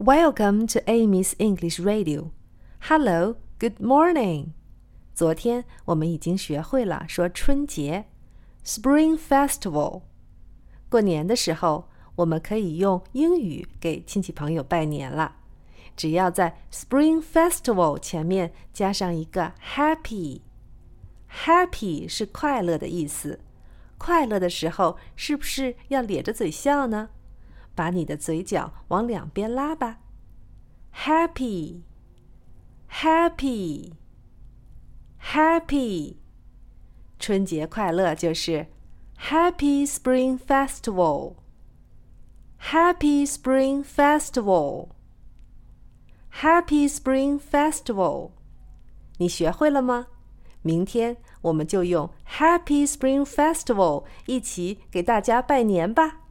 Welcome to Amy's English Radio. Hello, good morning. 昨天我们已经学会了说春节，Spring Festival。过年的时候，我们可以用英语给亲戚朋友拜年了。只要在 Spring Festival 前面加上一个 Happy，Happy 是快乐的意思。快乐的时候是不是要咧着嘴笑呢？把你的嘴角往两边拉吧。Happy，Happy，Happy，春节快乐就是 Happy Spring Festival，Happy Spring Festival，Happy Spring Festival，你学会了吗？明天我们就用 Happy Spring Festival 一起给大家拜年吧。